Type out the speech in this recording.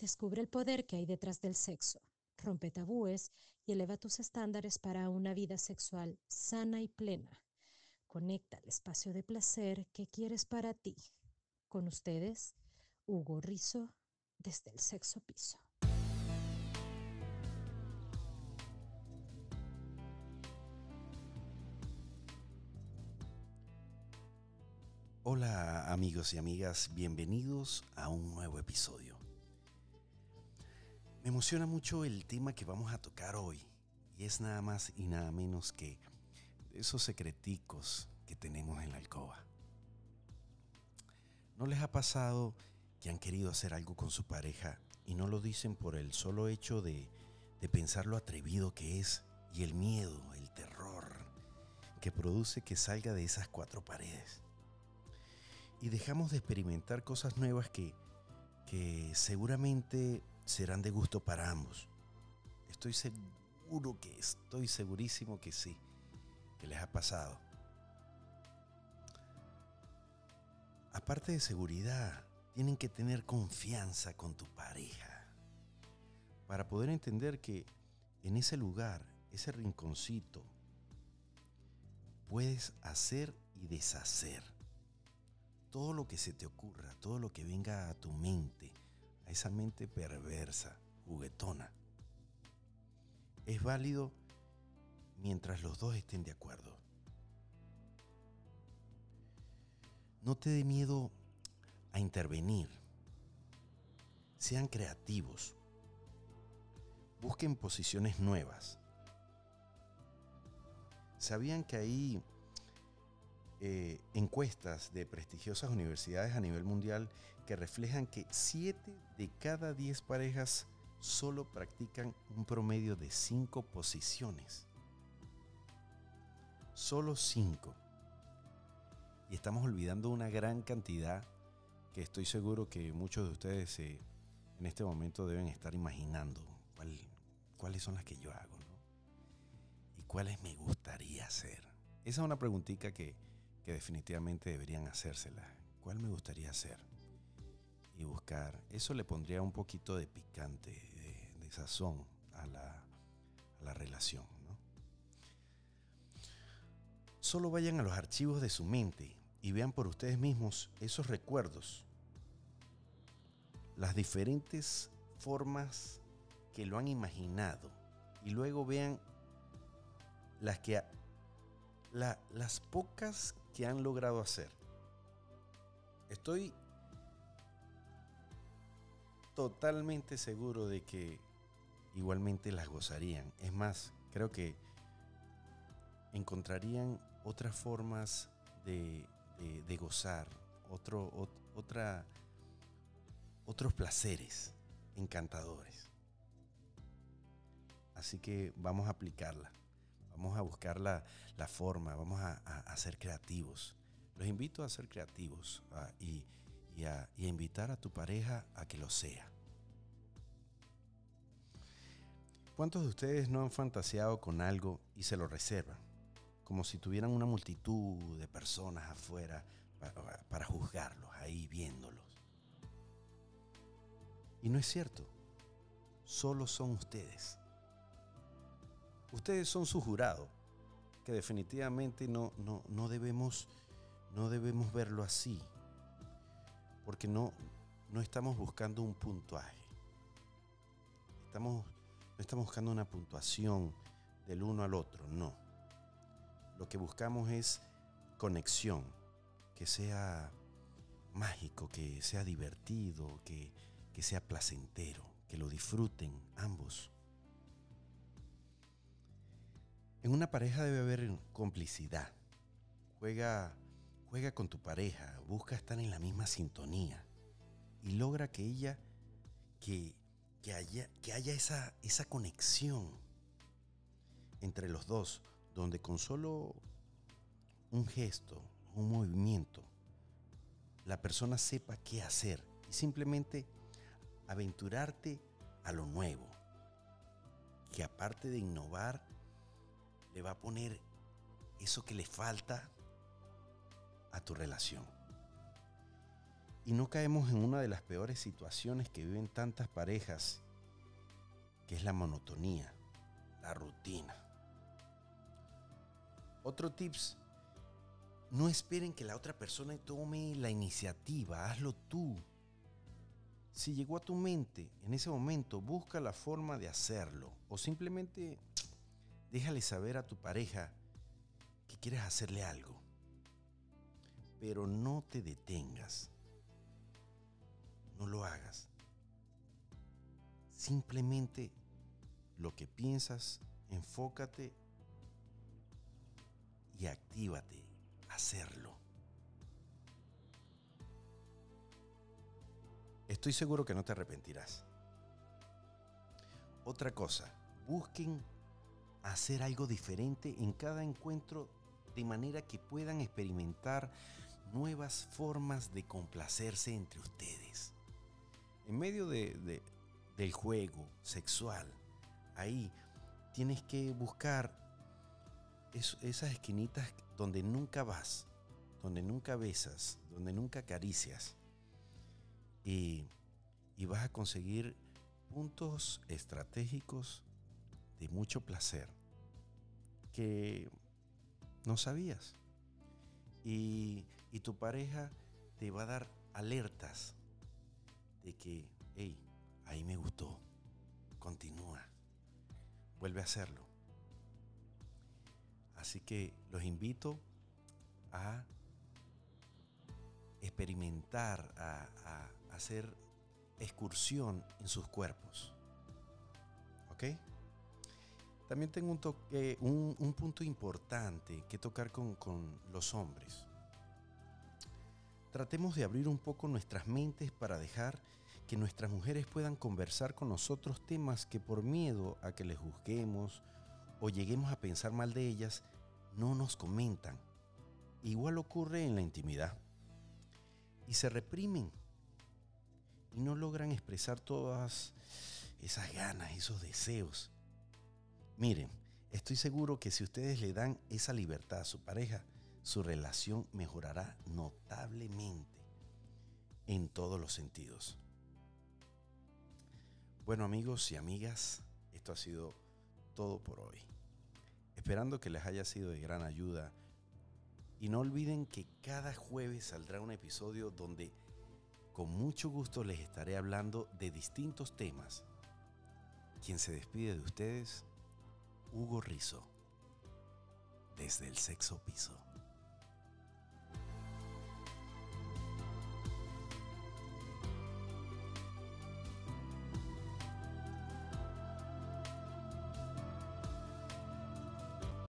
Descubre el poder que hay detrás del sexo. Rompe tabúes y eleva tus estándares para una vida sexual sana y plena. Conecta el espacio de placer que quieres para ti. Con ustedes, Hugo Rizo, desde el sexo piso. Hola amigos y amigas, bienvenidos a un nuevo episodio. Me emociona mucho el tema que vamos a tocar hoy y es nada más y nada menos que esos secreticos que tenemos en la alcoba. ¿No les ha pasado que han querido hacer algo con su pareja y no lo dicen por el solo hecho de, de pensar lo atrevido que es y el miedo, el terror que produce que salga de esas cuatro paredes? Y dejamos de experimentar cosas nuevas que, que seguramente serán de gusto para ambos. Estoy seguro que, estoy segurísimo que sí, que les ha pasado. Aparte de seguridad, tienen que tener confianza con tu pareja para poder entender que en ese lugar, ese rinconcito, puedes hacer y deshacer todo lo que se te ocurra, todo lo que venga a tu mente, esa mente perversa, juguetona. Es válido mientras los dos estén de acuerdo. No te dé miedo a intervenir. Sean creativos. Busquen posiciones nuevas. ¿Sabían que hay eh, encuestas de prestigiosas universidades a nivel mundial que reflejan que 7 de cada 10 parejas solo practican un promedio de 5 posiciones. Solo 5. Y estamos olvidando una gran cantidad que estoy seguro que muchos de ustedes eh, en este momento deben estar imaginando cuáles son las que yo hago y cuáles me gustaría hacer. Esa es una preguntita que, definitivamente deberían hacérsela. ¿Cuál me gustaría hacer? Y buscar. Eso le pondría un poquito de picante, de, sazón a la, a la relación. ¿no? Solo vayan a los archivos de su mente y vean por ustedes mismos esos recuerdos. Las diferentes formas que lo han imaginado. Y luego vean las que las pocas que han logrado hacer. Estoy totalmente seguro de que igualmente las gozarían. Es más, creo que encontrarían otras formas de, gozar, otro, otra, otros placeres encantadores. Así que vamos a aplicarla. Vamos a buscar la, forma, vamos a, ser creativos. Los invito a ser creativos y, a, invitar a tu pareja a que lo sea. ¿Cuántos de ustedes no han fantaseado con algo y se lo reservan? Como si tuvieran una multitud de personas afuera para, para juzgarlos, ahí viéndolos. Y no es cierto. Solo son ustedes. Ustedes son su jurado, que definitivamente no, no, debemos, no debemos verlo así, porque no, no estamos buscando un puntuaje. Estamos, no estamos buscando una puntuación del uno al otro, no. Lo que buscamos es conexión, que sea mágico, que sea divertido, que, que sea placentero, que lo disfruten ambos. En una pareja debe haber complicidad. Juega, juega con tu pareja, busca estar en la misma sintonía y logra que ella, que, que haya, que haya esa, esa conexión entre los dos, donde con solo un gesto, un movimiento, la persona sepa qué hacer y simplemente aventurarte a lo nuevo, que aparte de innovar, le va a poner eso que le falta a tu relación. y no caemos en una de las peores situaciones que viven tantas parejas, que es la monotonía, la rutina. Otro tips, no esperen que la otra persona tome la iniciativa, hazlo tú. Si llegó a tu mente en ese momento, busca la forma de hacerlo o simplemente déjale saber a tu pareja que quieres hacerle algo. Pero no te detengas. No lo hagas. Simplemente lo que piensas, enfócate y actívate a hacerlo. Estoy seguro que no te arrepentirás. Otra cosa, busquen hacer algo diferente en cada encuentro de manera que puedan experimentar nuevas formas de complacerse entre ustedes. En medio de, del juego sexual, ahí tienes que buscar esas esquinitas donde nunca vas, donde nunca besas, donde nunca acaricias. Y, y vas a conseguir puntos estratégicos de mucho placer que no sabías. Y, y, tu pareja te va a dar alertas de que, hey, ahí me gustó, continúa, vuelve a hacerlo. Así que los invito a experimentar, a, hacer excursión en sus cuerpos. ¿Ok? También tengo un, un, punto importante que tocar con, con los hombres. Tratemos de abrir un poco nuestras mentes para dejar que nuestras mujeres puedan conversar con nosotros temas que por miedo a que les juzguemos o lleguemos a pensar mal de ellas, no nos comentan. Igual ocurre en la intimidad. Y se reprimen y no logran expresar todas esas ganas, esos deseos. Miren, estoy seguro que si ustedes le dan esa libertad a su pareja, su relación mejorará notablemente en todos los sentidos. Bueno amigos y amigas, esto ha sido todo por hoy. Esperando que les haya sido de gran ayuda. Y no olviden que cada jueves saldrá un episodio donde con mucho gusto les estaré hablando de distintos temas. Quien se despide de ustedes, Hugo Rizo, desde el sexo piso.